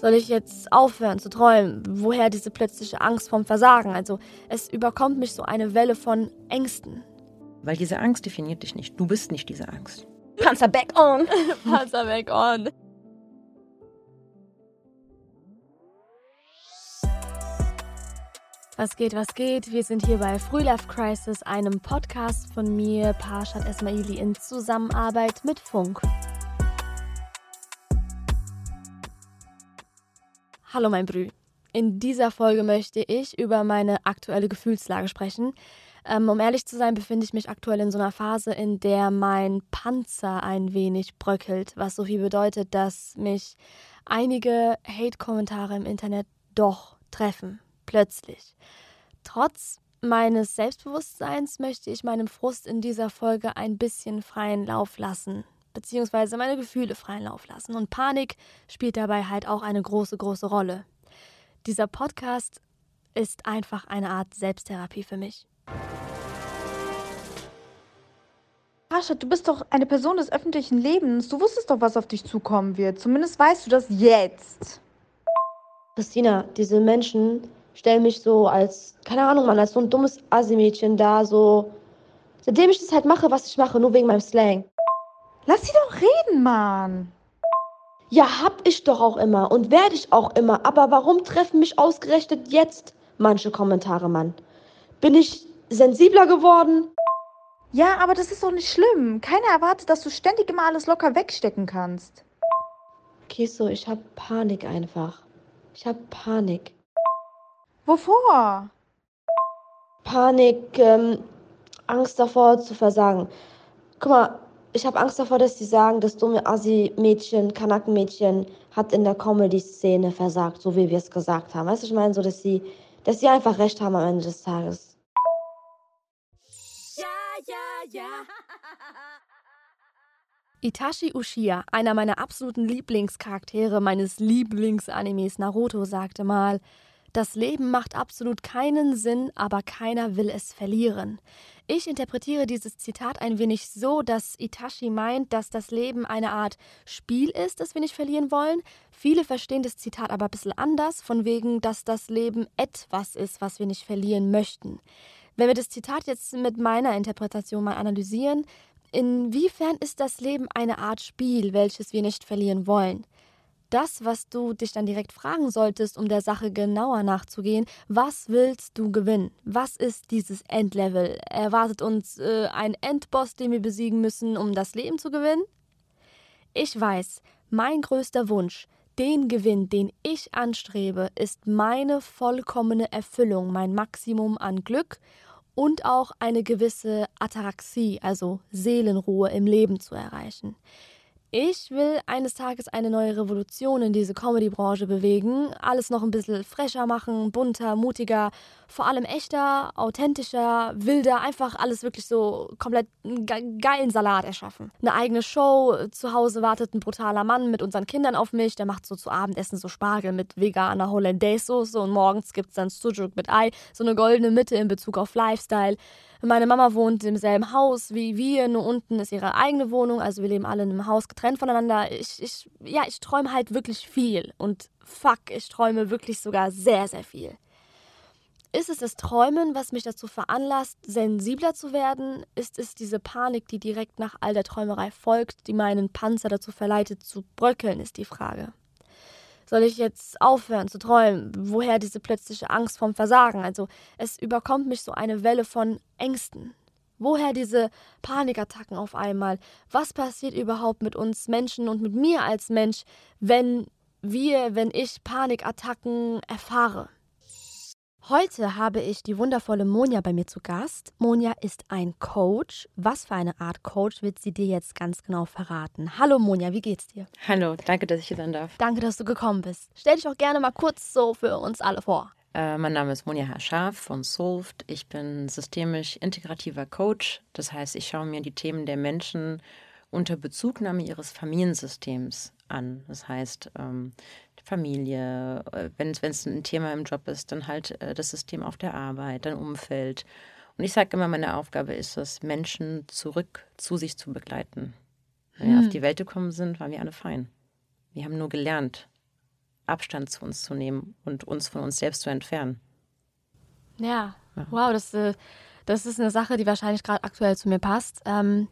Soll ich jetzt aufhören zu träumen? Woher diese plötzliche Angst vom Versagen? Also es überkommt mich so eine Welle von Ängsten. Weil diese Angst definiert dich nicht. Du bist nicht diese Angst. Panzer back on. Panzer back on. Was geht, was geht? Wir sind hier bei Frühlife Crisis, einem Podcast von mir, Parshad Esmaili, in Zusammenarbeit mit Funk. Hallo mein Brü. In dieser Folge möchte ich über meine aktuelle Gefühlslage sprechen. Ähm, um ehrlich zu sein, befinde ich mich aktuell in so einer Phase, in der mein Panzer ein wenig bröckelt, was so viel bedeutet, dass mich einige Hate-Kommentare im Internet doch treffen, plötzlich. Trotz meines Selbstbewusstseins möchte ich meinem Frust in dieser Folge ein bisschen freien Lauf lassen beziehungsweise meine Gefühle freien Lauf lassen. Und Panik spielt dabei halt auch eine große, große Rolle. Dieser Podcast ist einfach eine Art Selbsttherapie für mich. Pascha, du bist doch eine Person des öffentlichen Lebens. Du wusstest doch, was auf dich zukommen wird. Zumindest weißt du das jetzt. Christina, diese Menschen stellen mich so als, keine Ahnung, Mann, als so ein dummes Assi-Mädchen da, so. Seitdem ich das halt mache, was ich mache, nur wegen meinem Slang. Lass sie doch reden, Mann. Ja, hab ich doch auch immer und werde ich auch immer. Aber warum treffen mich ausgerechnet jetzt manche Kommentare, Mann? Bin ich sensibler geworden? Ja, aber das ist doch nicht schlimm. Keiner erwartet, dass du ständig immer alles locker wegstecken kannst. Kiso, ich hab Panik einfach. Ich hab Panik. Wovor? Panik, ähm, Angst davor zu versagen. Guck mal, ich habe Angst davor, dass sie sagen, das dumme Assi-Mädchen, Kanaken-Mädchen hat in der Comedy-Szene versagt, so wie wir es gesagt haben. Weißt du, ich meine, so, dass sie, dass sie einfach recht haben am Ende des Tages. Ja, ja, ja. Itachi Uchiha, einer meiner absoluten Lieblingscharaktere meines Lieblingsanimes Naruto, sagte mal, das Leben macht absolut keinen Sinn, aber keiner will es verlieren. Ich interpretiere dieses Zitat ein wenig so, dass Itachi meint, dass das Leben eine Art Spiel ist, das wir nicht verlieren wollen. Viele verstehen das Zitat aber ein bisschen anders, von wegen, dass das Leben etwas ist, was wir nicht verlieren möchten. Wenn wir das Zitat jetzt mit meiner Interpretation mal analysieren, inwiefern ist das Leben eine Art Spiel, welches wir nicht verlieren wollen? Das, was du dich dann direkt fragen solltest, um der Sache genauer nachzugehen. Was willst du gewinnen? Was ist dieses Endlevel? Erwartet uns äh, ein Endboss, den wir besiegen müssen, um das Leben zu gewinnen? Ich weiß, mein größter Wunsch, den Gewinn, den ich anstrebe, ist meine vollkommene Erfüllung, mein Maximum an Glück und auch eine gewisse Ataraxie, also Seelenruhe im Leben zu erreichen. Ich will eines Tages eine neue Revolution in diese Comedy-Branche bewegen, alles noch ein bisschen fresher machen, bunter, mutiger, vor allem echter, authentischer, wilder, einfach alles wirklich so komplett einen geilen Salat erschaffen. Eine eigene Show, zu Hause wartet ein brutaler Mann mit unseren Kindern auf mich, der macht so zu Abendessen so Spargel mit veganer Hollandaise-Soße und morgens gibt's dann Sujuk mit Ei, so eine goldene Mitte in Bezug auf Lifestyle. Meine Mama wohnt im selben Haus wie wir, nur unten ist ihre eigene Wohnung, also wir leben alle in einem Haus getrennt voneinander. Ich, ich, ja, ich träume halt wirklich viel und fuck, ich träume wirklich sogar sehr, sehr viel. Ist es das Träumen, was mich dazu veranlasst, sensibler zu werden? Ist es diese Panik, die direkt nach all der Träumerei folgt, die meinen Panzer dazu verleitet zu bröckeln, ist die Frage. Soll ich jetzt aufhören zu träumen? Woher diese plötzliche Angst vom Versagen? Also es überkommt mich so eine Welle von Ängsten. Woher diese Panikattacken auf einmal? Was passiert überhaupt mit uns Menschen und mit mir als Mensch, wenn wir, wenn ich Panikattacken erfahre? Heute habe ich die wundervolle Monja bei mir zu Gast. Monja ist ein Coach. Was für eine Art Coach wird sie dir jetzt ganz genau verraten? Hallo Monja, wie geht's dir? Hallo, danke, dass ich hier sein darf. Danke, dass du gekommen bist. Stell dich auch gerne mal kurz so für uns alle vor. Äh, mein Name ist Monja Haschaf von Solved. Ich bin systemisch integrativer Coach. Das heißt, ich schaue mir die Themen der Menschen unter Bezugnahme ihres Familiensystems an. Das heißt, ähm, Familie, äh, wenn es ein Thema im Job ist, dann halt äh, das System auf der Arbeit, dein Umfeld. Und ich sage immer, meine Aufgabe ist es, Menschen zurück zu sich zu begleiten. Wenn wir hm. auf die Welt gekommen sind, waren wir alle fein. Wir haben nur gelernt, Abstand zu uns zu nehmen und uns von uns selbst zu entfernen. Ja, ja. wow, das, äh, das ist eine Sache, die wahrscheinlich gerade aktuell zu mir passt. Ähm,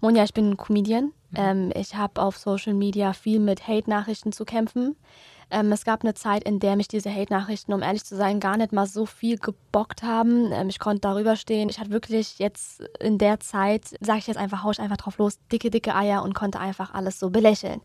Monja, ich bin Comedian. Mhm. Ähm, ich habe auf Social Media viel mit Hate-Nachrichten zu kämpfen. Ähm, es gab eine Zeit, in der mich diese Hate-Nachrichten, um ehrlich zu sein, gar nicht mal so viel gebockt haben. Ähm, ich konnte darüber stehen. Ich hatte wirklich jetzt in der Zeit, sage ich jetzt einfach, hau ich einfach drauf los, dicke, dicke Eier und konnte einfach alles so belächeln.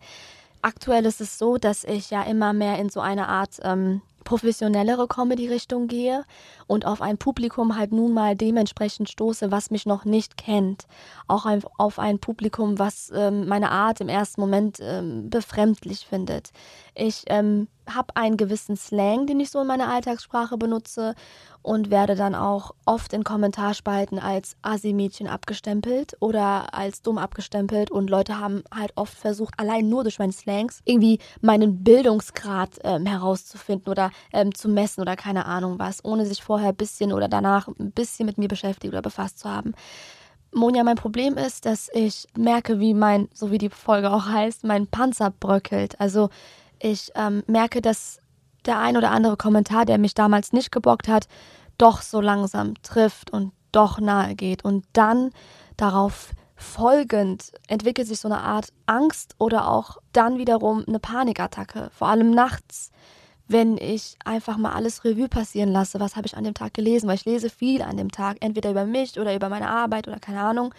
Aktuell ist es so, dass ich ja immer mehr in so eine Art ähm, professionellere Comedy-Richtung gehe und auf ein Publikum halt nun mal dementsprechend stoße, was mich noch nicht kennt. Auch ein, auf ein Publikum, was ähm, meine Art im ersten Moment ähm, befremdlich findet. Ich ähm, habe einen gewissen Slang, den ich so in meiner Alltagssprache benutze und werde dann auch oft in Kommentarspalten als Asi-Mädchen abgestempelt oder als dumm abgestempelt und Leute haben halt oft versucht, allein nur durch meine Slangs irgendwie meinen Bildungsgrad ähm, herauszufinden oder ähm, zu messen oder keine Ahnung was, ohne sich vorher ein bisschen oder danach ein bisschen mit mir beschäftigt oder befasst zu haben. Monja, mein Problem ist, dass ich merke, wie mein, so wie die Folge auch heißt, mein Panzer bröckelt. Also ich ähm, merke, dass der ein oder andere Kommentar, der mich damals nicht gebockt hat, doch so langsam trifft und doch nahe geht. Und dann darauf folgend entwickelt sich so eine Art Angst oder auch dann wiederum eine Panikattacke, vor allem nachts, wenn ich einfach mal alles Revue passieren lasse, was habe ich an dem Tag gelesen, weil ich lese viel an dem Tag, entweder über mich oder über meine Arbeit oder keine Ahnung.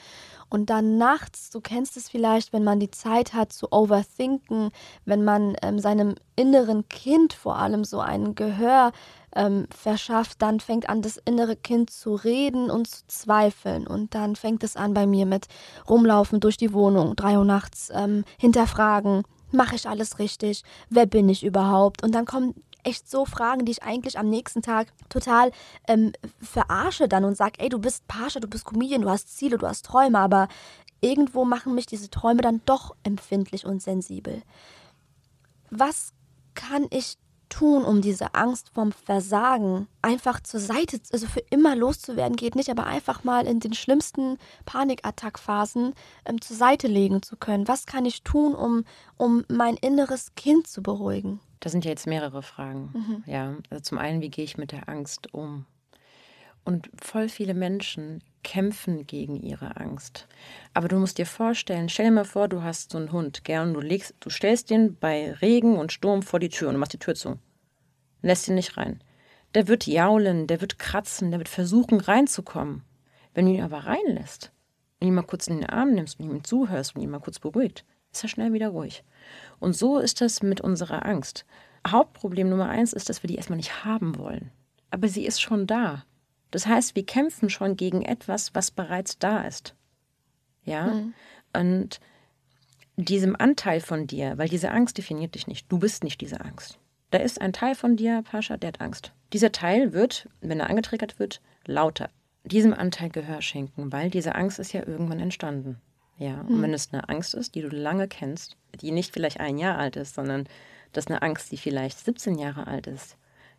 Und dann nachts, du kennst es vielleicht, wenn man die Zeit hat zu overthinken, wenn man ähm, seinem inneren Kind vor allem so ein Gehör ähm, verschafft, dann fängt an, das innere Kind zu reden und zu zweifeln. Und dann fängt es an bei mir mit rumlaufen durch die Wohnung, drei Uhr nachts, ähm, hinterfragen, mache ich alles richtig? Wer bin ich überhaupt? Und dann kommen echt so Fragen, die ich eigentlich am nächsten Tag total ähm, verarsche dann und sage, ey, du bist Pascha, du bist Comedian, du hast Ziele, du hast Träume, aber irgendwo machen mich diese Träume dann doch empfindlich und sensibel. Was kann ich tun, um diese Angst vom Versagen einfach zur Seite, also für immer loszuwerden, geht nicht, aber einfach mal in den schlimmsten Panikattackphasen ähm, zur Seite legen zu können? Was kann ich tun, um, um mein inneres Kind zu beruhigen? Das sind ja jetzt mehrere Fragen. Mhm. Ja, also zum einen, wie gehe ich mit der Angst um? Und voll viele Menschen kämpfen gegen ihre Angst. Aber du musst dir vorstellen, stell dir mal vor, du hast so einen Hund, gern, du legst, du stellst den bei Regen und Sturm vor die Tür und du machst die Tür zu. Lässt ihn nicht rein. Der wird jaulen, der wird kratzen, der wird versuchen reinzukommen. Wenn du ihn aber reinlässt und ihn mal kurz in den Arm nimmst und ihm zuhörst und ihn mal kurz beruhigt, ist er schnell wieder ruhig. Und so ist das mit unserer Angst. Hauptproblem Nummer eins ist, dass wir die erstmal nicht haben wollen. Aber sie ist schon da. Das heißt, wir kämpfen schon gegen etwas, was bereits da ist. Ja? Mhm. Und diesem Anteil von dir, weil diese Angst definiert dich nicht. Du bist nicht diese Angst. Da ist ein Teil von dir, Pascha, der hat Angst. Dieser Teil wird, wenn er angetriggert wird, lauter. Diesem Anteil Gehör schenken, weil diese Angst ist ja irgendwann entstanden. Ja, und mhm. wenn es eine Angst ist, die du lange kennst, die nicht vielleicht ein Jahr alt ist, sondern das ist eine Angst, die vielleicht 17 Jahre alt ist,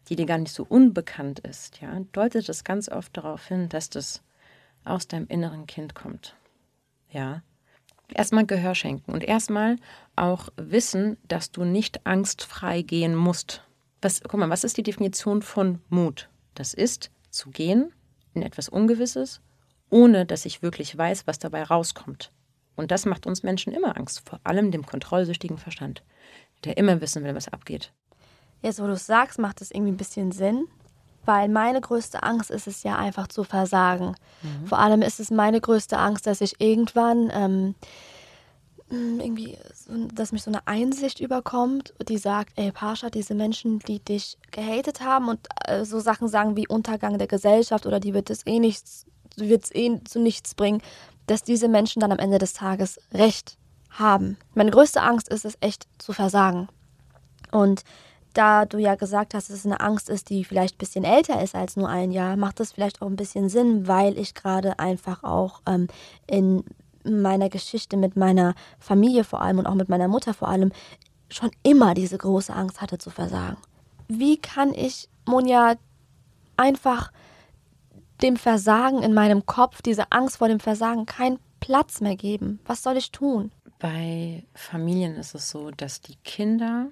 die dir gar nicht so unbekannt ist, ja, deutet es ganz oft darauf hin, dass das aus deinem inneren Kind kommt. Ja. Erstmal Gehör schenken und erstmal auch wissen, dass du nicht angstfrei gehen musst. Was, guck mal, was ist die Definition von Mut? Das ist zu gehen in etwas Ungewisses, ohne dass ich wirklich weiß, was dabei rauskommt. Und das macht uns Menschen immer Angst, vor allem dem kontrollsüchtigen Verstand, der immer wissen will, was abgeht. Jetzt, wo du es sagst, macht es irgendwie ein bisschen Sinn, weil meine größte Angst ist es ja einfach zu versagen. Mhm. Vor allem ist es meine größte Angst, dass ich irgendwann ähm, irgendwie, dass mich so eine Einsicht überkommt, die sagt, ey Pascha, diese Menschen, die dich gehatet haben und äh, so Sachen sagen wie Untergang der Gesellschaft oder die wird es eh nichts, wird es eh zu nichts bringen, dass diese Menschen dann am Ende des Tages Recht haben. Meine größte Angst ist es echt zu versagen. Und da du ja gesagt hast, dass es eine Angst ist, die vielleicht ein bisschen älter ist als nur ein Jahr, macht das vielleicht auch ein bisschen Sinn, weil ich gerade einfach auch ähm, in meiner Geschichte mit meiner Familie vor allem und auch mit meiner Mutter vor allem schon immer diese große Angst hatte zu versagen. Wie kann ich, Monja, einfach dem Versagen in meinem Kopf, diese Angst vor dem Versagen, keinen Platz mehr geben? Was soll ich tun? Bei Familien ist es so, dass die Kinder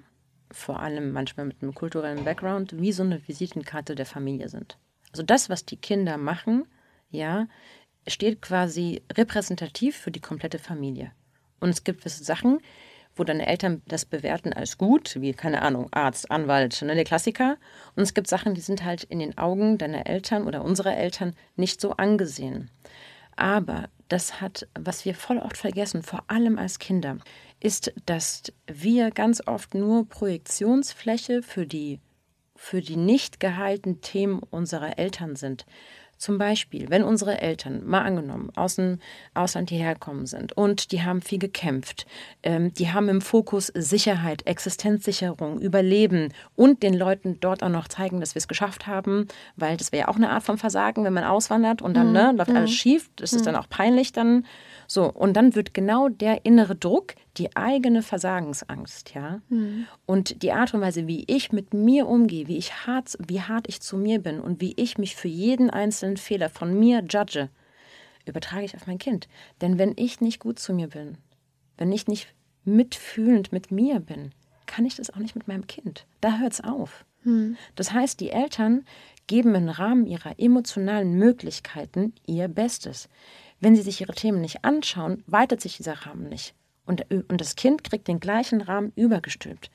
vor allem manchmal mit einem kulturellen Background, wie so eine Visitenkarte der Familie sind. Also das, was die Kinder machen, ja, steht quasi repräsentativ für die komplette Familie. Und es gibt gewisse Sachen, wo deine Eltern das bewerten als gut, wie, keine Ahnung, Arzt, Anwalt, ne, der Klassiker. Und es gibt Sachen, die sind halt in den Augen deiner Eltern oder unserer Eltern nicht so angesehen. Aber das hat, was wir voll oft vergessen, vor allem als Kinder, ist, dass wir ganz oft nur Projektionsfläche für die, für die nicht geheilten Themen unserer Eltern sind. Zum Beispiel, wenn unsere Eltern, mal angenommen, aus dem Ausland hierher gekommen sind und die haben viel gekämpft, ähm, die haben im Fokus Sicherheit, Existenzsicherung, Überleben und den Leuten dort auch noch zeigen, dass wir es geschafft haben, weil das wäre ja auch eine Art von Versagen, wenn man auswandert und dann mhm. ne, läuft alles mhm. schief, das ist mhm. dann auch peinlich dann. So, und dann wird genau der innere Druck, die eigene Versagensangst, ja. Mhm. Und die Art und Weise, wie ich mit mir umgehe, wie ich hart, wie hart ich zu mir bin und wie ich mich für jeden einzelnen Fehler von mir judge, übertrage ich auf mein Kind. Denn wenn ich nicht gut zu mir bin, wenn ich nicht mitfühlend mit mir bin, kann ich das auch nicht mit meinem Kind. Da hört es auf. Mhm. Das heißt, die Eltern geben im Rahmen ihrer emotionalen Möglichkeiten ihr Bestes. Wenn sie sich ihre Themen nicht anschauen, weitet sich dieser Rahmen nicht. Und, und das Kind kriegt den gleichen Rahmen übergestülpt.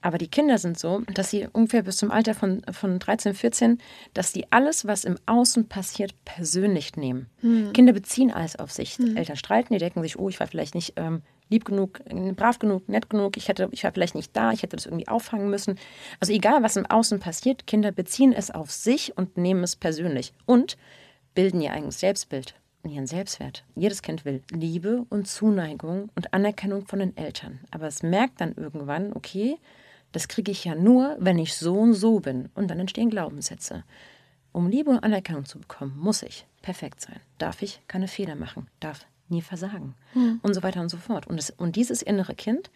Aber die Kinder sind so, dass sie ungefähr bis zum Alter von, von 13, 14, dass sie alles, was im Außen passiert, persönlich nehmen. Hm. Kinder beziehen alles auf sich. Hm. Eltern streiten, die denken sich, oh, ich war vielleicht nicht ähm, lieb genug, brav genug, nett genug, ich, hätte, ich war vielleicht nicht da, ich hätte das irgendwie auffangen müssen. Also egal, was im Außen passiert, Kinder beziehen es auf sich und nehmen es persönlich und bilden ihr eigenes Selbstbild und ihren Selbstwert. Jedes Kind will Liebe und Zuneigung und Anerkennung von den Eltern. Aber es merkt dann irgendwann, okay, das kriege ich ja nur, wenn ich so und so bin. Und dann entstehen Glaubenssätze. Um Liebe und Anerkennung zu bekommen, muss ich perfekt sein. Darf ich keine Fehler machen. Darf nie versagen. Hm. Und so weiter und so fort. Und, es, und dieses innere Kind,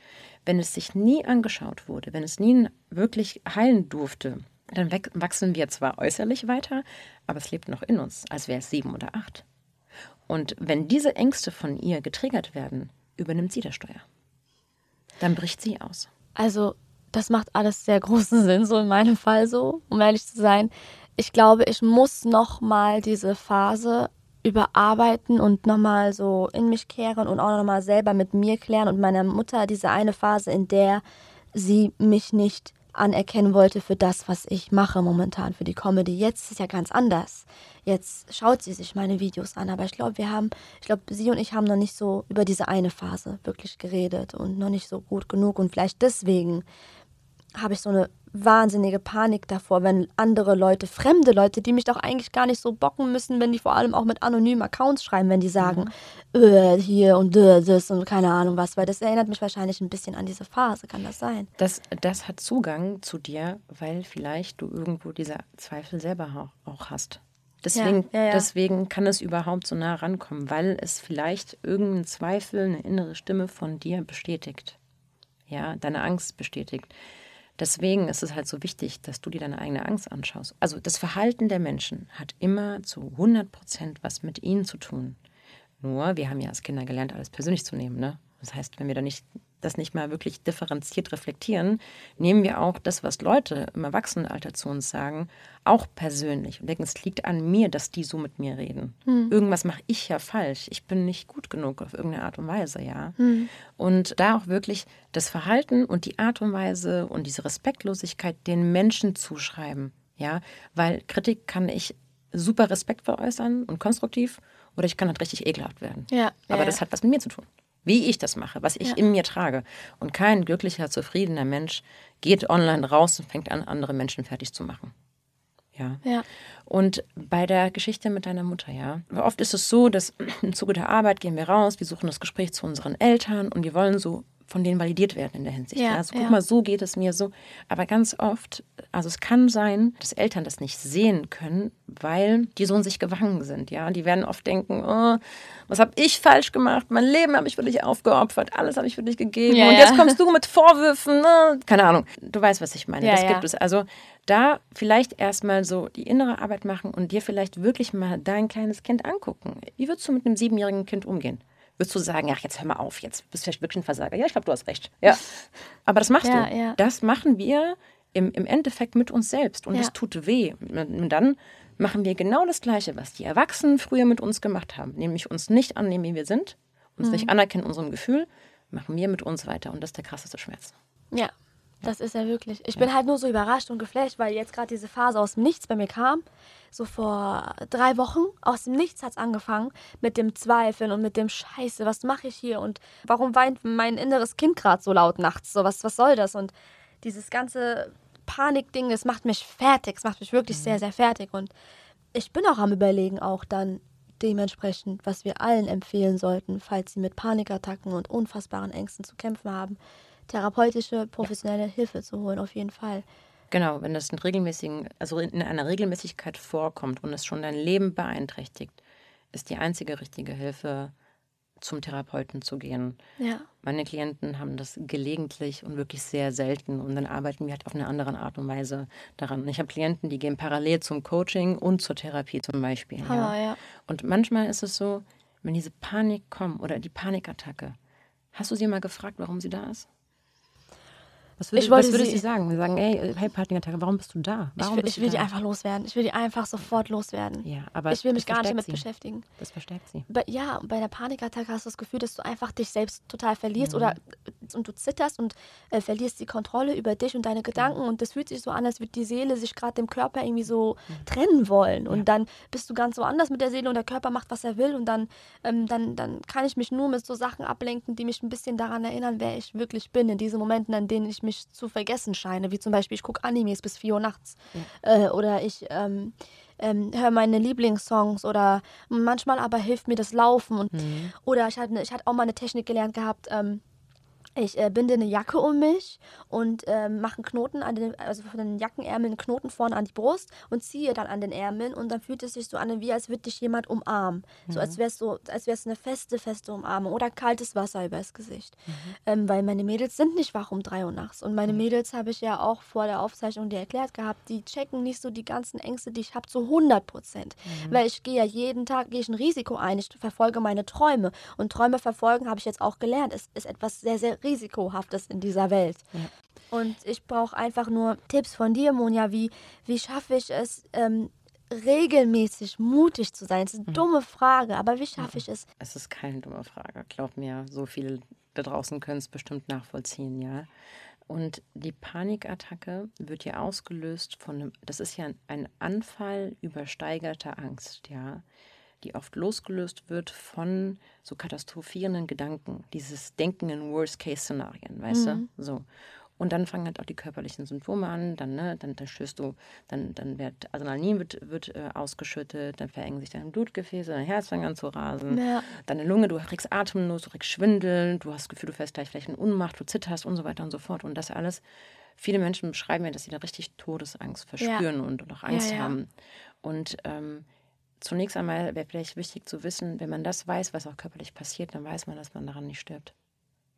wenn es sich nie angeschaut wurde, wenn es nie wirklich heilen durfte, dann wachsen wir zwar äußerlich weiter, aber es lebt noch in uns, als wäre es sieben oder acht. Und wenn diese Ängste von ihr getriggert werden, übernimmt sie das Steuer. Dann bricht sie aus. Also, das macht alles sehr großen Sinn, so in meinem Fall so, um ehrlich zu sein. Ich glaube, ich muss nochmal diese Phase überarbeiten und nochmal so in mich kehren und auch nochmal selber mit mir klären und meiner Mutter diese eine Phase, in der sie mich nicht anerkennen wollte für das, was ich mache momentan für die Comedy. Jetzt ist es ja ganz anders. Jetzt schaut sie sich meine Videos an, aber ich glaube, wir haben, ich glaube, sie und ich haben noch nicht so über diese eine Phase wirklich geredet und noch nicht so gut genug und vielleicht deswegen habe ich so eine wahnsinnige Panik davor, wenn andere Leute, fremde Leute, die mich doch eigentlich gar nicht so bocken müssen, wenn die vor allem auch mit anonymen Accounts schreiben, wenn die sagen, mhm. äh, hier und äh, das und keine Ahnung was, weil das erinnert mich wahrscheinlich ein bisschen an diese Phase, kann das sein? Das, das hat Zugang zu dir, weil vielleicht du irgendwo diese Zweifel selber auch hast. Deswegen, ja, ja, ja. deswegen kann es überhaupt so nah rankommen, weil es vielleicht irgendeinen Zweifel, eine innere Stimme von dir bestätigt. Ja, deine Angst bestätigt. Deswegen ist es halt so wichtig, dass du dir deine eigene Angst anschaust. Also das Verhalten der Menschen hat immer zu 100 Prozent was mit ihnen zu tun. Nur, wir haben ja als Kinder gelernt, alles persönlich zu nehmen. Ne? Das heißt, wenn wir da nicht das nicht mal wirklich differenziert reflektieren, nehmen wir auch das, was Leute im Erwachsenenalter zu uns sagen, auch persönlich und denken, es liegt an mir, dass die so mit mir reden. Hm. Irgendwas mache ich ja falsch. Ich bin nicht gut genug auf irgendeine Art und Weise, ja. Hm. Und da auch wirklich das Verhalten und die Art und Weise und diese Respektlosigkeit den Menschen zuschreiben, ja, weil Kritik kann ich super respektvoll äußern und konstruktiv oder ich kann halt richtig ekelhaft werden. Ja, Aber ja, das hat was mit mir zu tun wie ich das mache, was ich ja. in mir trage. Und kein glücklicher, zufriedener Mensch geht online raus und fängt an, andere Menschen fertig zu machen. Ja. ja. Und bei der Geschichte mit deiner Mutter, ja. Oft ist es so, dass im Zuge der Arbeit gehen wir raus, wir suchen das Gespräch zu unseren Eltern und wir wollen so von denen validiert werden in der Hinsicht. Ja, Also guck ja. mal, so geht es mir so. Aber ganz oft, also es kann sein, dass Eltern das nicht sehen können, weil die so in sich gewangen sind. Ja, die werden oft denken, oh, was habe ich falsch gemacht? Mein Leben habe ich für dich aufgeopfert, alles habe ich für dich gegeben. Ja, und jetzt kommst du mit Vorwürfen. Ne? Keine Ahnung. Du weißt, was ich meine. das gibt es. Also da vielleicht erstmal so die innere Arbeit machen und dir vielleicht wirklich mal dein kleines Kind angucken. Wie würdest du mit einem siebenjährigen Kind umgehen? Wirst du sagen, ach, jetzt hör mal auf, jetzt bist du vielleicht wirklich ein Versager. Ja, ich glaube, du hast recht. Ja. Aber das machst Ja, du. ja. Das machen wir im, im Endeffekt mit uns selbst. Und Ja. es tut weh. Und dann machen wir genau das Gleiche, was die Erwachsenen früher mit uns gemacht haben. Nämlich uns nicht annehmen, wie wir sind, uns Mhm. nicht anerkennen unserem Gefühl, machen wir mit uns weiter. Und das ist der krasseste Schmerz. Ja, das ist er wirklich. Ich bin halt nur so überrascht und geflasht, weil jetzt gerade diese Phase aus dem Nichts bei mir kam. So vor drei Wochen aus dem Nichts hat es angefangen mit dem Zweifeln und mit dem Scheiße, was mache ich hier und warum weint mein inneres Kind gerade so laut nachts? So, was, was soll das? Und dieses ganze Panikding, das macht mich fertig, das macht mich wirklich sehr, sehr fertig. Und ich bin auch am Überlegen, auch dann dementsprechend, was wir allen empfehlen sollten, falls sie mit Panikattacken und unfassbaren Ängsten zu kämpfen haben, therapeutische, professionelle Hilfe zu holen, auf jeden Fall. Genau, wenn das in regelmäßigen, also in einer Regelmäßigkeit vorkommt und es schon dein Leben beeinträchtigt, ist die einzige richtige Hilfe, zum Therapeuten zu gehen. Ja. Meine Klienten haben das gelegentlich und wirklich sehr selten und dann arbeiten wir halt auf eine andere Art und Weise daran. Ich habe Klienten, die gehen parallel zum Coaching und zur Therapie zum Beispiel. Hammer, ja. Und manchmal ist es so, wenn diese Panik kommt oder die Panikattacke, hast du sie mal gefragt, warum sie da ist? Was, würde, Ich wollte was würde sie- sie sagen? Sagen, ey, hey Panikattacke, warum bist du da? Ich Warum will, bist ich will du die einfach loswerden. Ich will die einfach sofort loswerden. Ja, aber ich will mich gar nicht damit sie. beschäftigen. Das verstärkt sie. Bei, ja, bei der Panikattacke hast du das Gefühl, dass du einfach dich selbst total verlierst Mhm. oder und du zitterst und äh, verlierst die Kontrolle über dich und deine Gedanken Genau. und das fühlt sich so an, als würde die Seele sich gerade dem Körper irgendwie so Mhm. trennen wollen und dann bist du ganz woanders mit der Seele und der Körper macht, was er will und dann, ähm, dann, dann kann ich mich nur mit so Sachen ablenken, die mich ein bisschen daran erinnern, wer ich wirklich bin, in diesen Momenten, an denen ich mich zu vergessen scheine, wie zum Beispiel, ich gucke Animes bis 4 Uhr nachts. Äh, oder ich ähm, ähm, höre meine Lieblingssongs oder manchmal aber hilft mir das Laufen und oder ich hatte, ich hatte auch mal eine Technik gelernt gehabt, ähm, ich äh, binde eine Jacke um mich und ähm, mache einen Knoten an den, also von den Jackenärmeln einen Knoten vorne an die Brust und ziehe dann an den Ärmeln und dann fühlt es sich so an, wie als würde dich jemand umarmen. So als wäre es so, als wäre es eine feste, feste Umarmung oder kaltes Wasser übers Gesicht. Ähm, weil meine Mädels sind nicht wach um drei Uhr nachts. Und meine Mädels habe ich ja auch vor der Aufzeichnung dir erklärt gehabt, die checken nicht so die ganzen Ängste, die ich habe, zu 100 Prozent. Weil ich gehe ja jeden Tag, gehe ich ein Risiko ein, ich verfolge meine Träume. Und Träume verfolgen, habe ich jetzt auch gelernt, ist, ist etwas sehr, sehr Risikohaftes in dieser Welt. Und ich brauche einfach nur Tipps von dir, Monja, wie, wie schaffe ich es, ähm, regelmäßig mutig zu sein? Das ist eine dumme Frage, aber wie schaffe ich es? Es ist keine dumme Frage. Glaub mir, so viele da draußen können es bestimmt nachvollziehen, ja. Und die Panikattacke wird ja ausgelöst von einem, das ist ja ein Anfall übersteigerter Angst, ja, die oft losgelöst wird von so katastrophierenden Gedanken, dieses Denken in Worst-Case-Szenarien, weißt du? So. Und dann fangen halt auch die körperlichen Symptome an, dann, ne, dann, dann stößt du, dann, dann wird Adrenalin wird, wird äh, ausgeschüttet, dann verengen sich deine Blutgefäße, dein Herz fängt an zu rasen, Ja. deine Lunge, du kriegst Atemlos, du kriegst Schwindel, du hast das Gefühl, du fällst gleich vielleicht in Unmacht, du zitterst und so weiter und so fort. Und das alles, viele Menschen beschreiben ja, dass sie da richtig Todesangst verspüren und, und auch Angst Ja, ja. haben. Und ähm, zunächst einmal wäre vielleicht wichtig zu wissen, wenn man das weiß, was auch körperlich passiert, dann weiß man, dass man daran nicht stirbt.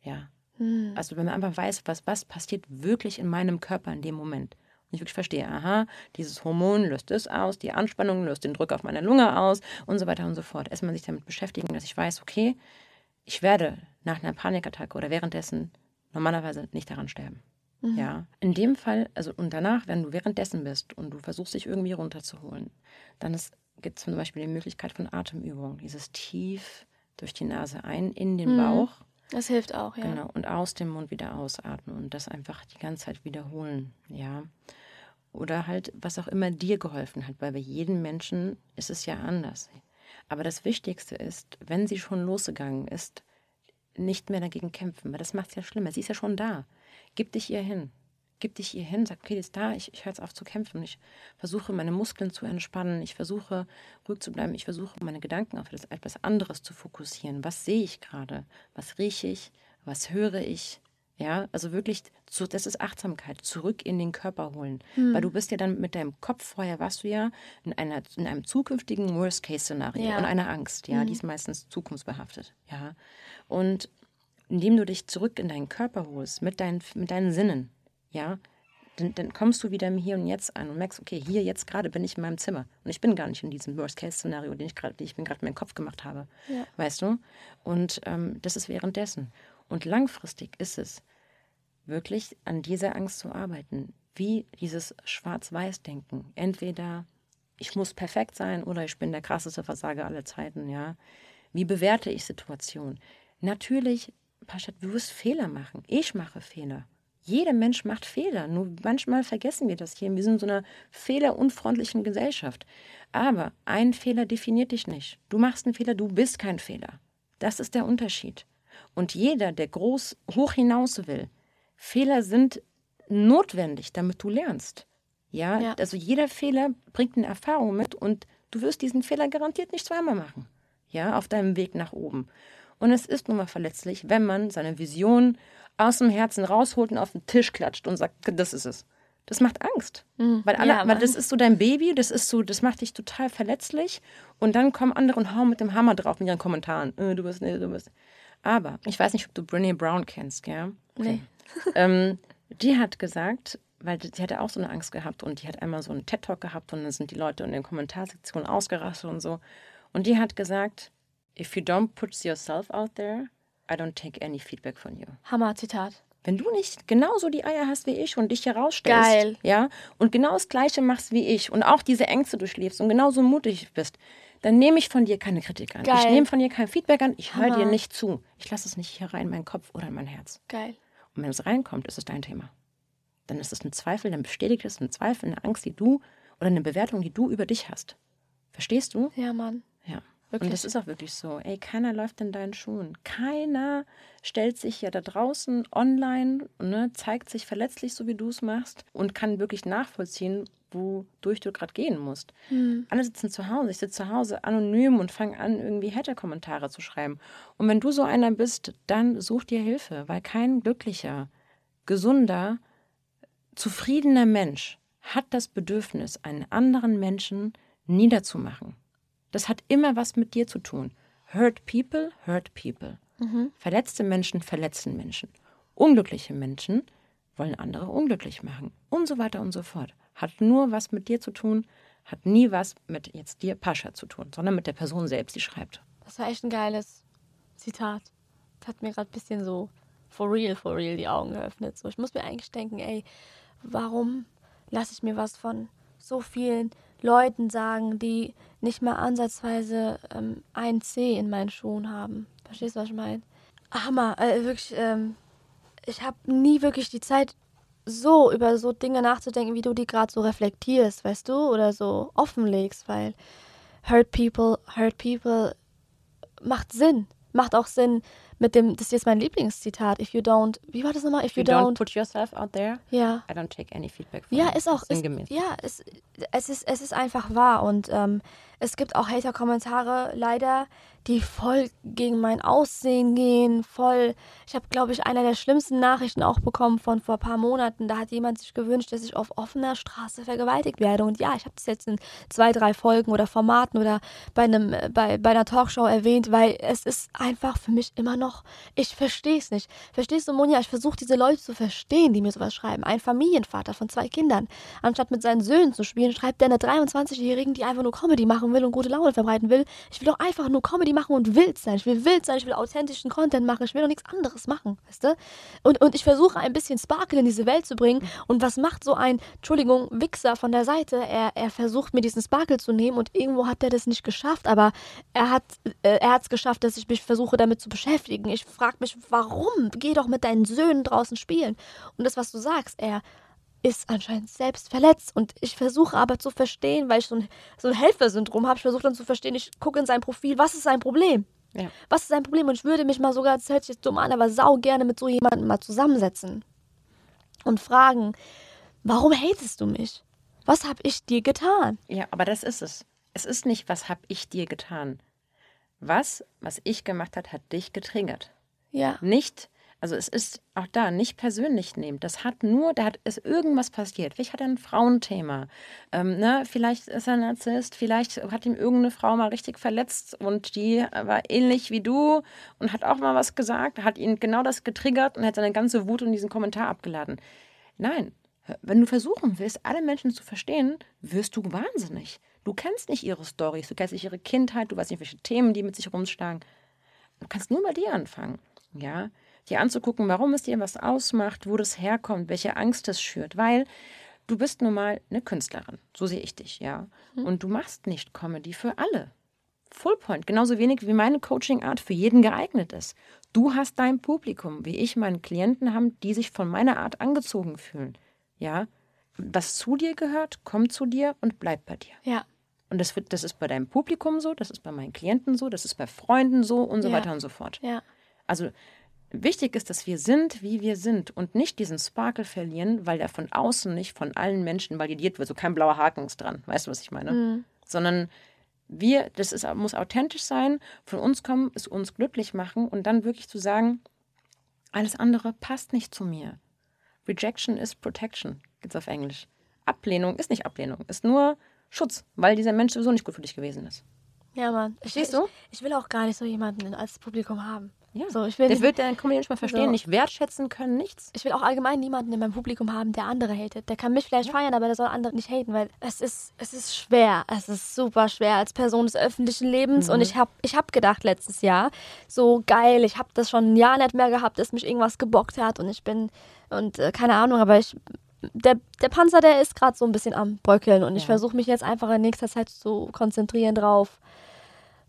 Ja. Hm. Also wenn man einfach weiß, was, was passiert wirklich in meinem Körper in dem Moment. Und ich wirklich verstehe, aha, dieses Hormon löst das aus, die Anspannung löst den Druck auf meine Lunge aus und so weiter und so fort. Erstmal sich damit beschäftigen, dass ich weiß, okay, ich werde nach einer Panikattacke oder währenddessen normalerweise nicht daran sterben. Ja, in dem Fall, also und danach, wenn du währenddessen bist und du versuchst dich irgendwie runterzuholen, dann gibt es zum Beispiel die Möglichkeit von Atemübungen, dieses tief durch die Nase ein in den Bauch Das hilft auch, ja. Genau, und aus dem Mund wieder ausatmen und das einfach die ganze Zeit wiederholen, ja. Oder halt, was auch immer dir geholfen hat, weil bei jedem Menschen ist es ja anders. Aber das Wichtigste ist, wenn sie schon losgegangen ist, nicht mehr dagegen kämpfen, weil das macht es ja schlimmer. Sie ist ja schon da. Gib dich ihr hin. Gib dich ihr hin, sag, okay, die ist da, ich, ich höre jetzt auf zu kämpfen. Ich versuche, meine Muskeln zu entspannen. Ich versuche, ruhig zu bleiben. Ich versuche, meine Gedanken auf etwas anderes zu fokussieren. Was sehe ich gerade? Was rieche ich? Was höre ich? Ja, also wirklich, zu, das ist Achtsamkeit, zurück in den Körper holen. Weil du bist ja dann mit deinem Kopf, vorher warst du ja in, einer, in einem zukünftigen Worst-Case-Szenario Ja. und einer Angst, ja, die ist meistens zukunftsbehaftet, ja. Und indem du dich zurück in deinen Körper holst, mit deinen, mit deinen Sinnen, ja, dann, dann kommst du wieder im Hier und Jetzt an und merkst, okay, hier jetzt gerade bin ich in meinem Zimmer und ich bin gar nicht in diesem Worst-Case-Szenario, den ich gerade, ich mir gerade in meinen Kopf gemacht habe, Ja. weißt du? Und ähm, das ist währenddessen. Und langfristig ist es wirklich an dieser Angst zu arbeiten, wie dieses Schwarz-Weiß-Denken. Entweder ich muss perfekt sein oder ich bin der krasseste Versager aller Zeiten, ja. Wie bewerte ich Situationen? Natürlich, Paschat, du wirst Fehler machen. Ich mache Fehler. Jeder Mensch macht Fehler. Nur manchmal vergessen wir das hier. Wir sind in so einer fehlerunfreundlichen Gesellschaft. Aber ein Fehler definiert dich nicht. Du machst einen Fehler, du bist kein Fehler. Das ist der Unterschied. Und jeder, der groß hoch hinaus will, Fehler sind notwendig, damit du lernst. Ja, Ja. also jeder Fehler bringt eine Erfahrung mit und du wirst diesen Fehler garantiert nicht zweimal machen. Ja, auf deinem Weg nach oben. Und es ist nun mal verletzlich, wenn man seine Vision aus dem Herzen rausholt und auf den Tisch klatscht und sagt, das ist es. Das macht Angst. Weil, alle, Ja, weil das ist so dein Baby, das ist so, das macht dich total verletzlich. Und dann kommen andere und hauen mit dem Hammer drauf mit ihren Kommentaren. Äh, du bist, nee, du bist. Aber ich weiß nicht, ob du Brené Brown kennst, gell? Nee. ähm, die hat gesagt, weil die hatte auch so eine Angst gehabt und die hat einmal so einen TED-Talk gehabt und dann sind die Leute in den Kommentarsektionen ausgerastet und so. Und die hat gesagt, if you don't put yourself out there, I don't take any feedback from you. Hammer-Zitat. Wenn du nicht genauso die Eier hast wie ich und dich herausstellst, Geil. ja, und genau das Gleiche machst wie ich und auch diese Ängste durchlebst und genauso mutig bist, dann nehme ich von dir keine Kritik an. Ich Geil. nehme von dir kein Feedback an. Ich höre dir Hammer. nicht zu. Ich lasse es nicht hier rein in meinen Kopf oder in mein Herz. Geil. Und wenn es reinkommt, ist es dein Thema. Dann ist es ein Zweifel, dann bestätigt es ein Zweifel, eine Angst, die du oder eine Bewertung, die du über dich hast. Verstehst du? Ja, Mann. Ja. Wirklich. Und das ist auch wirklich so. Ey, keiner läuft in deinen Schuhen. Keiner stellt sich ja da draußen online, ne, zeigt sich verletzlich, so wie du es machst, und kann wirklich nachvollziehen, wodurch du gerade gehen musst. Alle sitzen zu Hause. Ich sitze zu Hause anonym und fange an, irgendwie Hater-Kommentare zu schreiben. Und wenn du so einer bist, dann such dir Hilfe, weil kein glücklicher, gesunder, zufriedener Mensch hat das Bedürfnis, einen anderen Menschen niederzumachen. Das hat immer was mit dir zu tun. Hurt people, hurt people. Verletzte Menschen verletzen Menschen. Unglückliche Menschen wollen andere unglücklich machen. Und so weiter und so fort. Hat nur was mit dir zu tun, hat nie was mit jetzt dir, Pascha, zu tun, sondern mit der Person selbst, die schreibt. Das war echt ein geiles Zitat. Das hat mir gerade ein bisschen so for real, for real die Augen geöffnet. So, ich muss mir eigentlich denken, ey, warum lasse ich mir was von so vielen Leuten sagen, die nicht mal ansatzweise ähm, ein C in meinen Schuhen haben? Verstehst du, was ich meine? Hammer, äh, wirklich, ähm, ich habe nie wirklich die Zeit, so über so Dinge nachzudenken, wie du die gerade so reflektierst, weißt du, oder so offenlegst, weil hurt people, hurt people macht Sinn. Macht auch Sinn mit dem, das ist jetzt mein Lieblingszitat, if you don't, wie war das nochmal? If you, You don't don't, put yourself out there, ja. I don't take any feedback from Ja, you. ist auch, ist, ja, es, es, ist, es ist einfach wahr und ähm, es gibt auch Hater-Kommentare, leider, die voll gegen mein Aussehen gehen, voll, ich habe, glaube ich, einer der schlimmsten Nachrichten auch bekommen von vor ein paar Monaten, da hat jemand sich gewünscht, dass ich auf offener Straße vergewaltigt werde und ja, ich habe das jetzt in zwei, drei Folgen oder Formaten oder bei, einem, äh, bei, bei einer Talkshow erwähnt, weil es ist einfach für mich immer noch, ich verstehe es nicht. Verstehst du, Monja, ich versuche diese Leute zu verstehen, die mir sowas schreiben. Ein Familienvater von zwei Kindern, anstatt mit seinen Söhnen zu spielen, schreibt der eine 23-Jährigen, die einfach nur Comedy machen will und gute Laune verbreiten will. Ich will doch einfach nur Comedy machen und wild sein. Ich will wild sein, ich will authentischen Content machen, ich will doch nichts anderes machen, weißt du? Und, und ich versuche ein bisschen Sparkle in diese Welt zu bringen. Und was macht so ein, Entschuldigung, Wichser von der Seite? Er, er versucht mir diesen Sparkle zu nehmen und irgendwo hat er das nicht geschafft, aber er hat äh, es geschafft, dass ich mich versuche damit zu beschäftigen. Ich frage mich, warum? Geh doch mit deinen Söhnen draußen spielen. Und das, was du sagst, er ist anscheinend selbst verletzt. Und ich versuche aber zu verstehen, weil ich so ein, so ein Helfersyndrom habe, ich versuche dann zu verstehen, ich gucke in sein Profil, was ist sein Problem? Ja. Was ist sein Problem? Und ich würde mich mal sogar, das hört sich jetzt dumm an, aber sau gerne mit so jemandem mal zusammensetzen und fragen, warum hatest du mich? Was habe ich dir getan? Ja, aber das ist es. Es ist nicht, was habe ich dir getan. Was, was ich gemacht hat, hat dich getriggert. Ja. Nicht, also es ist auch da nicht persönlich nehmen. Das hat nur, da hat ist irgendwas passiert. Vielleicht hat er ein Frauenthema. Ähm, ne? Vielleicht ist er ein Narzisst, vielleicht hat ihm irgendeine Frau mal richtig verletzt und die war ähnlich wie du und hat auch mal was gesagt, hat ihn genau das getriggert und hat seine ganze Wut in diesen Kommentar abgeladen. Nein, Wenn du versuchen willst, alle Menschen zu verstehen, wirst du wahnsinnig. Du kennst nicht ihre Stories, du kennst nicht ihre Kindheit, du weißt nicht, welche Themen die mit sich rumschlagen. Du kannst nur bei dir anfangen, ja, dir anzugucken, warum es dir was ausmacht, wo das herkommt, welche Angst es schürt, weil du bist nun mal eine Künstlerin, so sehe ich dich, ja, mhm. und du machst nicht Comedy für alle. Full Point, genauso wenig wie meine Coaching-Art für jeden geeignet ist. Du hast dein Publikum, wie ich meine Klienten haben, die sich von meiner Art angezogen fühlen. Ja, was zu dir gehört, kommt zu dir und bleibt bei dir. Ja. Und das, wird, das ist bei deinem Publikum so, das ist bei meinen Klienten so, das ist bei Freunden so und so ja. weiter und so fort. Ja. Also wichtig ist, dass wir sind, wie wir sind und nicht diesen Sparkle verlieren, weil der von außen nicht von allen Menschen validiert wird. So kein blauer Haken ist dran. Weißt du, was ich meine? Mhm. Sondern wir, das ist, muss authentisch sein, von uns kommen, es uns glücklich machen und dann wirklich zu sagen, alles andere passt nicht zu mir. Rejection is Protection, geht's auf Englisch. Ablehnung ist nicht Ablehnung, ist nur Schutz, weil dieser Mensch sowieso nicht gut für dich gewesen ist. Ja, Mann. Verstehst du? Ich, ich will auch gar nicht so jemanden als Publikum haben. Ja. So, ich will der wird deinen Comedy nicht mal verstehen, so. nicht wertschätzen können, nichts. Ich will auch allgemein niemanden in meinem Publikum haben, der andere hatet. Der kann mich vielleicht ja. feiern, aber der soll andere nicht haten, weil es ist, es ist schwer. Es ist super schwer als Person des öffentlichen Lebens. Mhm. Und ich habe ich hab gedacht letztes Jahr, so geil, ich habe das schon ein Jahr nicht mehr gehabt, dass mich irgendwas gebockt hat und ich bin, und äh, keine Ahnung, aber ich der, der Panzer, der ist gerade so ein bisschen am Bröckeln und ja. ich versuche mich jetzt einfach in nächster Zeit zu konzentrieren drauf,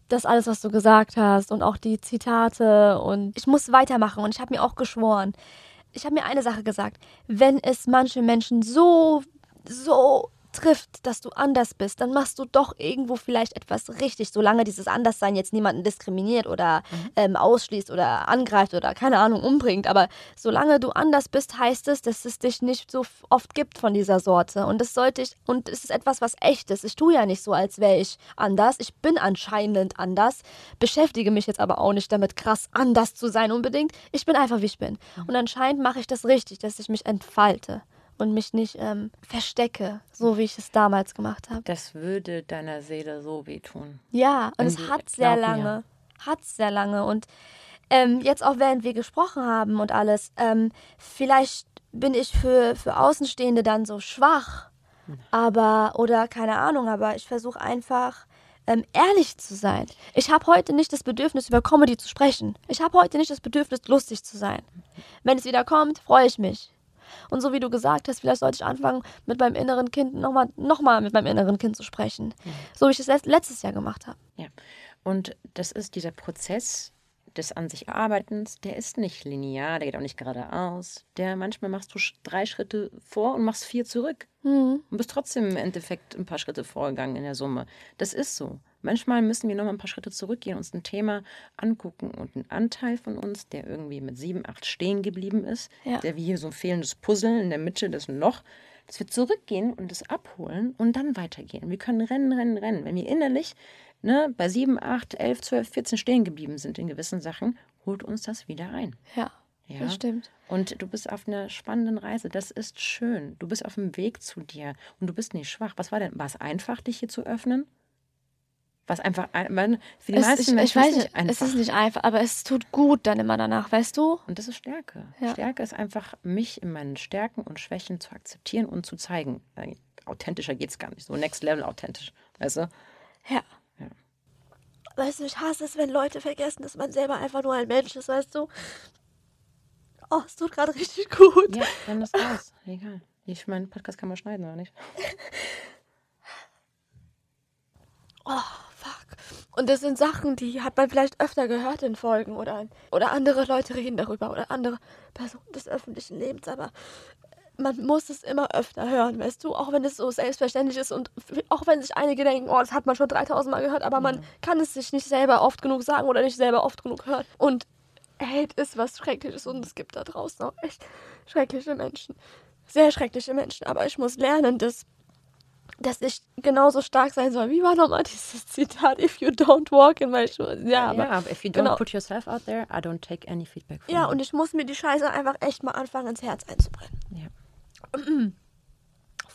das alles, was du gesagt hast und auch die Zitate und ich muss weitermachen und ich habe mir auch geschworen. Ich habe mir eine Sache gesagt, wenn es manche Menschen so, so trifft, dass du anders bist, dann machst du doch irgendwo vielleicht etwas richtig, solange dieses Anderssein jetzt niemanden diskriminiert oder mhm. ähm, ausschließt oder angreift oder keine Ahnung umbringt. Aber solange du anders bist, heißt es, dass es dich nicht so oft gibt von dieser Sorte. Und das sollte ich, und es ist etwas, was echt ist. Ich tue ja nicht so, als wäre ich anders. Ich bin anscheinend anders, beschäftige mich jetzt aber auch nicht damit, krass anders zu sein unbedingt. Ich bin einfach, wie ich bin. Mhm. Und anscheinend mache ich das richtig, dass ich mich entfalte und mich nicht ähm, verstecke, so wie ich es damals gemacht habe. Das würde deiner Seele so wehtun. Ja, und es hat sehr lange. Hat sehr lange. Und ähm, jetzt auch während wir gesprochen haben und alles, ähm, vielleicht bin ich für, für Außenstehende dann so schwach. Aber, oder keine Ahnung, aber ich versuche einfach ähm, ehrlich zu sein. Ich habe heute nicht das Bedürfnis, über Comedy zu sprechen. Ich habe heute nicht das Bedürfnis, lustig zu sein. Wenn es wieder kommt, freue ich mich. Und so wie du gesagt hast, vielleicht sollte ich anfangen, mit meinem inneren Kind nochmal noch mal mit meinem inneren Kind zu sprechen. Ja. So wie ich es letztes Jahr gemacht habe. Ja. Und das ist dieser Prozess des an sich Arbeitens, der ist nicht linear, der geht auch nicht geradeaus. Der manchmal machst du drei Schritte vor und machst vier zurück. Mhm. Und bist trotzdem im Endeffekt ein paar Schritte vorgegangen in der Summe. Das ist so. Manchmal müssen wir noch mal ein paar Schritte zurückgehen, uns ein Thema angucken und ein Anteil von uns, der irgendwie mit sieben, acht stehen geblieben ist, ja. der wie hier so ein fehlendes Puzzle in der Mitte, das Loch, dass wir zurückgehen und es abholen und dann weitergehen. Wir können rennen, rennen, rennen. Wenn wir innerlich ne, bei sieben, acht, elf, zwölf, vierzehn stehen geblieben sind in gewissen Sachen, holt uns das wieder ein. Ja. Ja, das stimmt. Und du bist auf einer spannenden Reise. Das ist schön. Du bist auf dem Weg zu dir und du bist nicht schwach. Was war denn? War es einfach, dich hier zu öffnen? Was einfach, man, für die es, meisten ich, Menschen ich weiß ist nicht einfach. Es ist nicht einfach, aber es tut gut dann immer danach, weißt du? Und das ist Stärke. Ja. Stärke ist einfach, mich in meinen Stärken und Schwächen zu akzeptieren und zu zeigen. Authentischer geht es gar nicht. So next level authentisch. Weißt du? Ja. ja. Weißt du, ich hasse es, wenn Leute vergessen, dass man selber einfach nur ein Mensch ist, weißt du? Oh, es tut gerade richtig gut. Ja, dann ist raus. Egal. Ich meine, Podcast kann man schneiden, oder nicht? oh, und das sind Sachen, die hat man vielleicht öfter gehört in Folgen oder, oder andere Leute reden darüber oder andere Personen des öffentlichen Lebens, aber man muss es immer öfter hören, weißt du, auch wenn es so selbstverständlich ist und auch wenn sich einige denken, oh, das hat man schon 3000 Mal gehört, aber man kann es sich nicht selber oft genug sagen oder nicht selber oft genug hören. Und Hate ist was Schreckliches und es gibt da draußen auch echt schreckliche Menschen. Sehr schreckliche Menschen, aber ich muss lernen, dass dass ich genauso stark sein soll. Wie war nochmal dieses Zitat? If you don't walk in my shoes. Ja, aber, yeah, if you don't genau. put yourself out there, I don't take any feedback from Ja, you. und ich muss mir die Scheiße einfach echt mal anfangen, ins Herz einzubrennen. Ja.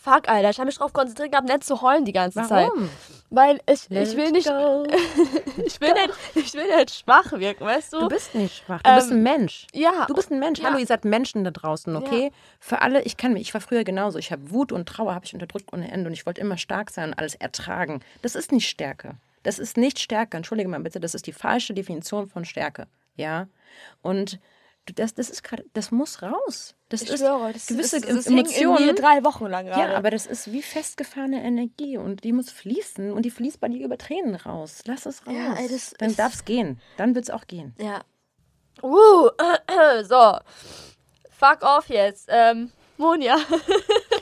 fuck, Alter. Ich habe mich darauf konzentriert gehabt, nicht zu heulen die ganze Warum? Zeit. Weil ich, Let ich will nicht, ich will nicht, ich will nicht schwach wirken, weißt du? Du bist nicht schwach, du bist Ähm, ein Mensch. ja. Du bist ein Mensch. Ja. Hallo, ihr seid Menschen da draußen, okay? Für alle, ich kann mich, ich war früher genauso. Ich habe Wut und Trauer habe ich unterdrückt ohne Ende und ich wollte immer stark sein und alles ertragen. Das ist nicht Stärke. Das ist nicht Stärke. Entschuldige mal bitte, das ist die falsche Definition von Stärke. Ja? Und das, das ist gerade, das muss raus. Das Ich ist schwöre, das, gewisse das, das Emotionen. mir drei Wochen lang gerade. Ja, aber das ist wie festgefahrene Energie und die muss fließen und die fließt bei dir über Tränen raus. Lass es raus. Ja, ey, Dann ist- darf es gehen. Dann wird es auch gehen. Ja. Uh, so. Fuck off jetzt. Ähm, Monja.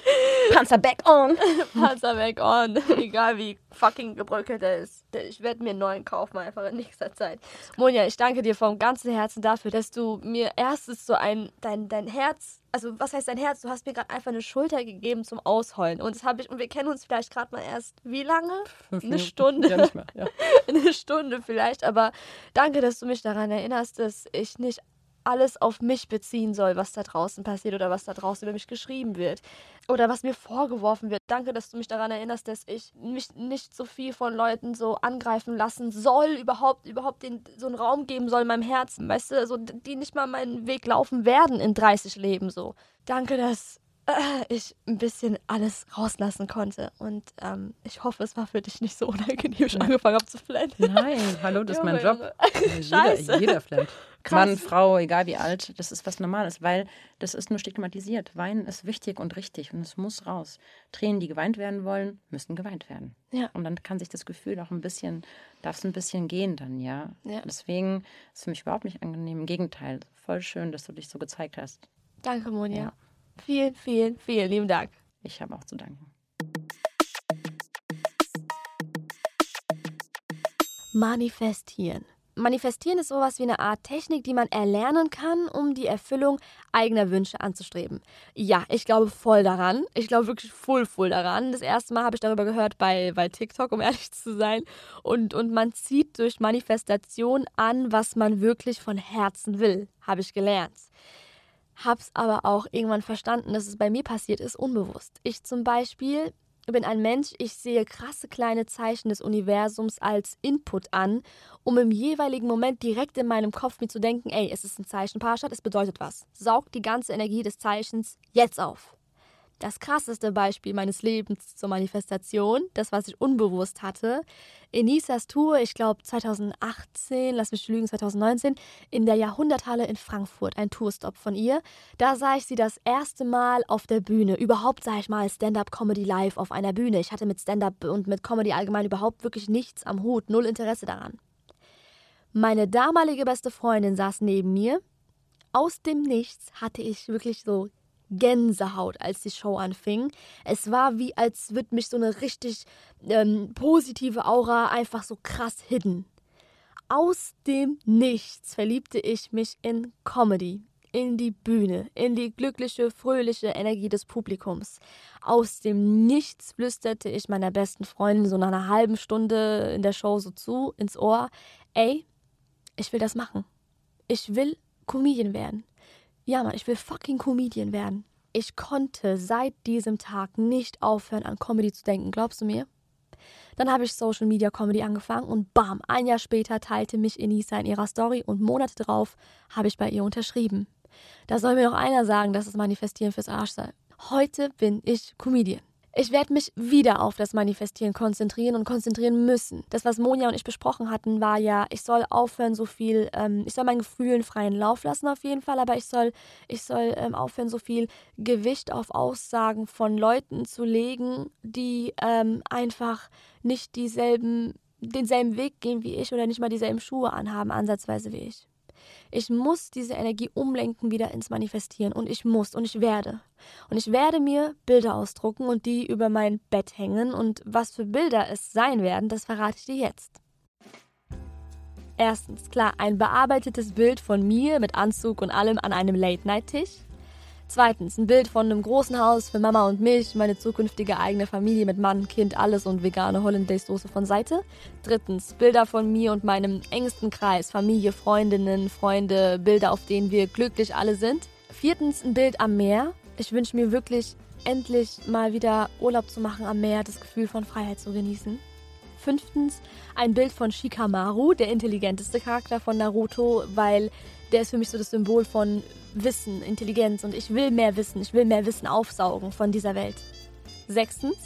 Panzer back on. Panzer weg on. Egal wie fucking gebröckelt er ist. Ich werde mir einen neuen kaufen, einfach in nächster Zeit. Monja, ich danke dir vom ganzen Herzen dafür, dass du mir erstens so ein, dein, dein Herz, also was heißt dein Herz? Du hast mir gerade einfach eine Schulter gegeben zum Ausheulen. Und das habe ich, und wir kennen uns vielleicht gerade mal erst, wie lange? Eine Stunde. Ja, nicht mehr. Ja. eine Stunde vielleicht, aber danke, dass du mich daran erinnerst, dass ich nicht alles auf mich beziehen soll, was da draußen passiert oder was da draußen über mich geschrieben wird oder was mir vorgeworfen wird. Danke, dass du mich daran erinnerst, dass ich mich nicht so viel von Leuten so angreifen lassen soll, überhaupt überhaupt den, so einen Raum geben soll in meinem Herzen, weißt du, so die nicht mal meinen Weg laufen werden in 30 Leben so. Danke, dass ich ein bisschen alles rauslassen konnte und ähm, ich hoffe, es war für dich nicht so unangenehm, ich angefangen habe zu flennen. Nein, hallo, das ist mein Job. Junge. Scheiße. Jeder, jeder flennt. Mann, Frau, egal wie alt, das ist was Normales, weil das ist nur stigmatisiert. Weinen ist wichtig und richtig und es muss raus. Tränen, die geweint werden wollen, müssen geweint werden. Ja. Und dann kann sich das Gefühl auch ein bisschen, darf es ein bisschen gehen dann, ja. Ja. Deswegen ist es für mich überhaupt nicht angenehm. Im Gegenteil, voll schön, dass du dich so gezeigt hast. Danke, Monja. Ja. Vielen, vielen, vielen lieben Dank. Ich habe auch zu danken. Manifestieren. Manifestieren ist sowas wie eine Art Technik, die man erlernen kann, um die Erfüllung eigener Wünsche anzustreben. Ja, ich glaube voll daran. Ich glaube wirklich voll, voll daran. Das erste Mal habe ich darüber gehört bei, bei TikTok, um ehrlich zu sein. Und, und man zieht durch Manifestation an, was man wirklich von Herzen will, habe ich gelernt. Hab's aber auch irgendwann verstanden, dass es bei mir passiert ist, unbewusst. Ich zum Beispiel bin ein Mensch, ich sehe krasse kleine Zeichen des Universums als Input an, um im jeweiligen Moment direkt in meinem Kopf mir zu denken, ey, es ist ein Zeichen Parshad, es bedeutet was. Saugt die ganze Energie des Zeichens jetzt auf. Das krasseste Beispiel meines Lebens zur Manifestation, das, was ich unbewusst hatte, Enisas Tour, ich glaube 2018, lass mich lügen, 2019, in der Jahrhunderthalle in Frankfurt, ein Tourstop von ihr. Da sah ich sie das erste Mal auf der Bühne. Überhaupt sah ich mal Stand-up-Comedy live auf einer Bühne. Ich hatte mit Stand-up und mit Comedy allgemein überhaupt wirklich nichts am Hut, null Interesse daran. Meine damalige beste Freundin saß neben mir. Aus dem Nichts hatte ich wirklich so Gänsehaut, als die Show anfing. Es war wie, als würde mich so eine richtig ähm, positive Aura einfach so krass hidden. Aus dem Nichts verliebte ich mich in Comedy, in die Bühne, in die glückliche, fröhliche Energie des Publikums. Aus dem Nichts flüsterte ich meiner besten Freundin so nach einer halben Stunde in der Show so zu, ins Ohr, ey, ich will das machen. Ich will Comedian werden. Ja, Mann, ich will fucking Comedian werden. Ich konnte seit diesem Tag nicht aufhören, an Comedy zu denken. Glaubst du mir? Dann habe ich Social Media Comedy angefangen und bam, ein Jahr später teilte mich Enisa in ihrer Story und Monate darauf habe ich bei ihr unterschrieben. Da soll mir noch einer sagen, dass das Manifestieren fürs Arsch sei. Heute bin ich Comedian. Ich werde mich wieder auf das Manifestieren konzentrieren und konzentrieren müssen. Das, was Monja und ich besprochen hatten, war ja, ich soll aufhören, so viel, ähm, ich soll meinen Gefühlen freien Lauf lassen auf jeden Fall, aber ich soll, ich soll ähm, aufhören, so viel Gewicht auf Aussagen von Leuten zu legen, die ähm, einfach nicht dieselben, denselben Weg gehen wie ich oder nicht mal dieselben Schuhe anhaben, ansatzweise wie ich. Ich muss diese Energie umlenken wieder ins Manifestieren und ich muss und ich werde. Und ich werde mir Bilder ausdrucken und die über mein Bett hängen und was für Bilder es sein werden, das verrate ich dir jetzt. Erstens, klar, ein bearbeitetes Bild von mir mit Anzug und allem an einem Late-Night-Tisch. Zweitens, ein Bild von einem großen Haus für Mama und mich, meine zukünftige eigene Familie mit Mann, Kind, alles und vegane Hollandaise-Soße von Seite. Drittens, Bilder von mir und meinem engsten Kreis, Familie, Freundinnen, Freunde, Bilder, auf denen wir glücklich alle sind. Viertens, ein Bild am Meer. Ich wünsche mir wirklich endlich mal wieder Urlaub zu machen am Meer, das Gefühl von Freiheit zu genießen. Fünftens, ein Bild von Shikamaru, der intelligenteste Charakter von Naruto, weil der ist für mich so das Symbol von Wissen, Intelligenz und ich will mehr wissen, ich will mehr Wissen aufsaugen von dieser Welt. Sechstens,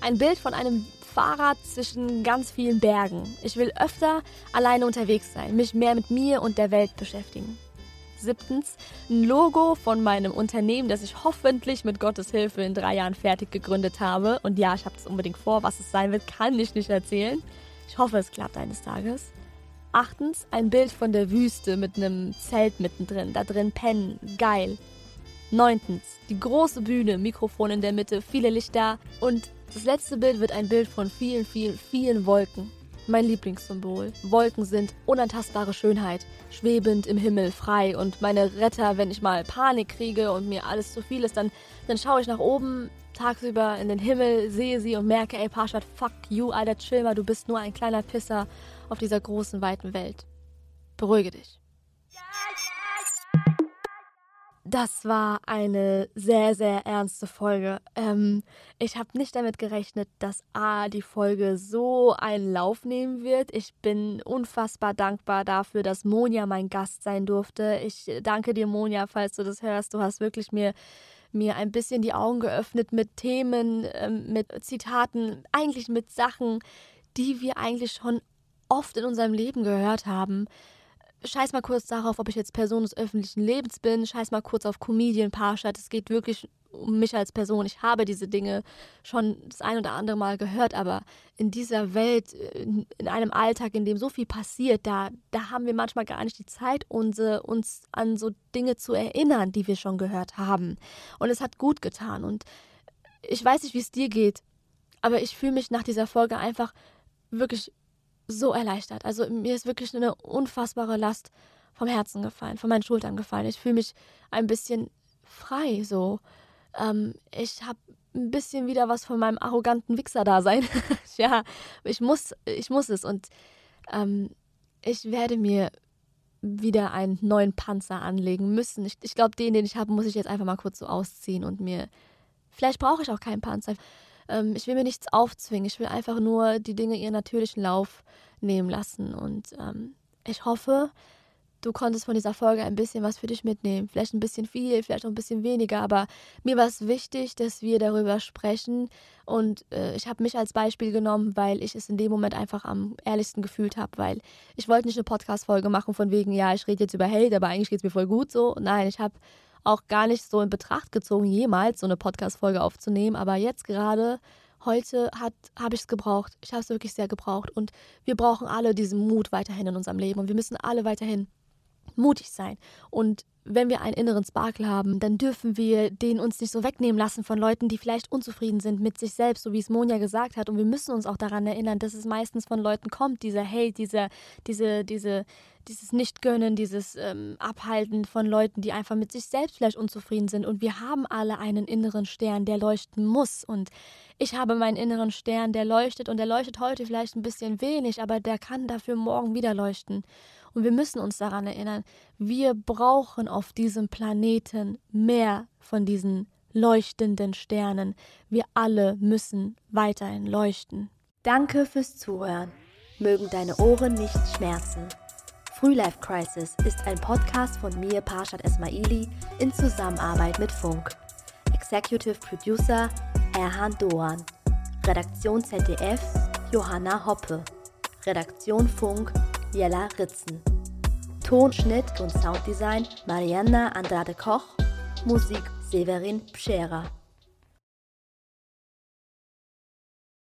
ein Bild von einem Fahrrad zwischen ganz vielen Bergen. Ich will öfter alleine unterwegs sein, mich mehr mit mir und der Welt beschäftigen. Siebtens, ein Logo von meinem Unternehmen, das ich hoffentlich mit Gottes Hilfe in drei Jahren fertig gegründet habe. Und ja, ich habe das unbedingt vor. Was es sein wird, kann ich nicht erzählen. Ich hoffe, es klappt eines Tages. Achtens, ein Bild von der Wüste mit einem Zelt mittendrin. Da drin pennen. Geil. Neuntens, die große Bühne, Mikrofon in der Mitte, viele Lichter. Und das letzte Bild wird ein Bild von vielen, vielen, vielen Wolken. Mein Lieblingssymbol. Wolken sind unantastbare Schönheit, schwebend im Himmel, frei. Und meine Retter, wenn ich mal Panik kriege und mir alles zu viel ist, dann, dann schaue ich nach oben, tagsüber in den Himmel, sehe sie und merke, ey Parshad, fuck you, alter chill mal, du bist nur ein kleiner Pisser auf dieser großen, weiten Welt. Beruhige dich. Das war eine sehr, sehr ernste Folge. Ähm, ich habe nicht damit gerechnet, dass A, die Folge so einen Lauf nehmen wird. Ich bin unfassbar dankbar dafür, dass Monja mein Gast sein durfte. Ich danke dir, Monja, falls du das hörst. Du hast wirklich mir mir ein bisschen die Augen geöffnet mit Themen, ähm, mit Zitaten, eigentlich mit Sachen, die wir eigentlich schon oft in unserem Leben gehört haben. Scheiß mal kurz darauf, ob ich jetzt Person des öffentlichen Lebens bin. Scheiß mal kurz auf Comedian Parshad. Es geht wirklich um mich als Person. Ich habe diese Dinge schon das ein oder andere Mal gehört, aber in dieser Welt, in einem Alltag, in dem so viel passiert, da, da haben wir manchmal gar nicht die Zeit, unsere, uns an so Dinge zu erinnern, die wir schon gehört haben. Und es hat gut getan. Und ich weiß nicht, wie es dir geht, aber ich fühle mich nach dieser Folge einfach wirklich so erleichtert. Also mir ist wirklich eine unfassbare Last vom Herzen gefallen, von meinen Schultern gefallen. Ich fühle mich ein bisschen frei so. Ähm, ich habe ein bisschen wieder was von meinem arroganten Wichser-Dasein. ja, ich muss, ich muss es und ähm, ich werde mir wieder einen neuen Panzer anlegen müssen. Ich, ich glaube, den, den ich habe, muss ich jetzt einfach mal kurz so ausziehen und mir. Vielleicht brauche ich auch keinen Panzer. Ähm, ich will mir nichts aufzwingen. Ich will einfach nur die Dinge ihren natürlichen Lauf nehmen lassen. Und ähm, ich hoffe, du konntest von dieser Folge ein bisschen was für dich mitnehmen. Vielleicht ein bisschen viel, vielleicht auch ein bisschen weniger, aber mir war es wichtig, dass wir darüber sprechen. Und äh, ich habe mich als Beispiel genommen, weil ich es in dem Moment einfach am ehrlichsten gefühlt habe, weil ich wollte nicht eine Podcast-Folge machen von wegen, ja, ich rede jetzt über Hate, aber eigentlich geht es mir voll gut so. Nein, ich habe auch gar nicht so in Betracht gezogen, jemals so eine Podcast-Folge aufzunehmen, aber jetzt gerade heute habe ich es gebraucht. Ich habe es wirklich sehr gebraucht. Und wir brauchen alle diesen Mut weiterhin in unserem Leben. Und wir müssen alle weiterhin mutig sein. Und wenn wir einen inneren Sparkle haben, dann dürfen wir den uns nicht so wegnehmen lassen von Leuten, die vielleicht unzufrieden sind mit sich selbst, so wie es Monja gesagt hat. Und wir müssen uns auch daran erinnern, dass es meistens von Leuten kommt, dieser Hate, dieser, diese, diese, dieses Nicht-Gönnen, dieses ähm, Abhalten von Leuten, die einfach mit sich selbst vielleicht unzufrieden sind. Und wir haben alle einen inneren Stern, der leuchten muss. Und ich habe meinen inneren Stern, der leuchtet und der leuchtet heute vielleicht ein bisschen wenig, aber der kann dafür morgen wieder leuchten. Und wir müssen uns daran erinnern, wir brauchen auf diesem Planeten mehr von diesen leuchtenden Sternen. Wir alle müssen weiterhin leuchten. Danke fürs Zuhören. Mögen deine Ohren nicht schmerzen. Frühlife Crisis ist ein Podcast von mir, Parshad Esmaili, in Zusammenarbeit mit Funk. Executive Producer Erhan Doan. Redaktion ZDF Johanna Hoppe. Redaktion Funk Jella Ritzen. Tonschnitt und Sounddesign Marianna Andrade Koch. Musik Severin Pschera.